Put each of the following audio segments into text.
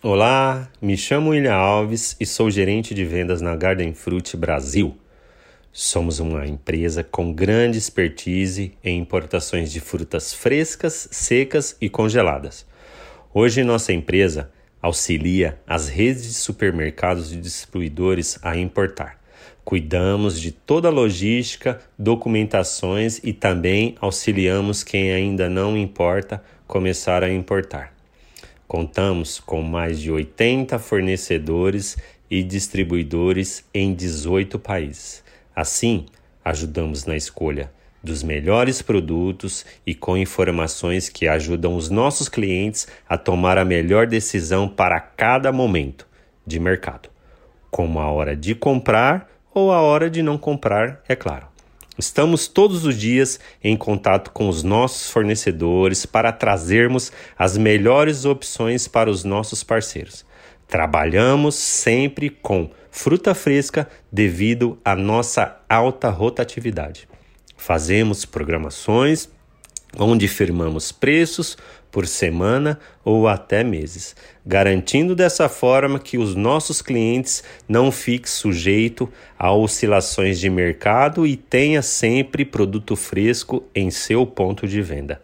Olá, me chamo William Alves e sou gerente de vendas na Garden Fruit Brasil. Somos uma empresa com grande expertise em importações de frutas frescas, secas e congeladas. Hoje, nossa empresa auxilia as redes de supermercados e distribuidores a importar. Cuidamos de toda a logística, documentações e também auxiliamos quem ainda não importa começar a importar. Contamos com mais de 80 fornecedores e distribuidores em 18 países. Assim, ajudamos na escolha dos melhores produtos e com informações que ajudam os nossos clientes a tomar a melhor decisão para cada momento de mercado, como a hora de comprar ou a hora de não comprar, é claro. Estamos todos os dias em contato com os nossos fornecedores para trazermos as melhores opções para os nossos parceiros. Trabalhamos sempre com fruta fresca devido à nossa alta rotatividade. Fazemos programações onde firmamos preços por semana ou até meses, garantindo dessa forma que os nossos clientes não fiquem sujeitos a oscilações de mercado e tenha sempre produto fresco em seu ponto de venda,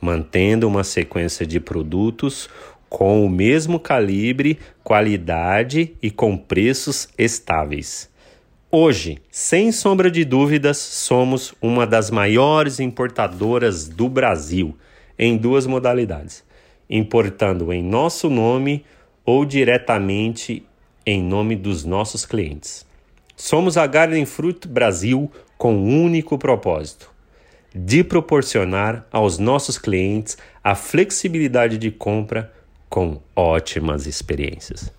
mantendo uma sequência de produtos com o mesmo calibre, qualidade e com preços estáveis. Hoje, sem sombra de dúvidas, somos uma das maiores importadoras do Brasil em duas modalidades: importando em nosso nome ou diretamente em nome dos nossos clientes. Somos a Garden Fruit Brasil com um único propósito: de proporcionar aos nossos clientes a flexibilidade de compra com ótimas experiências.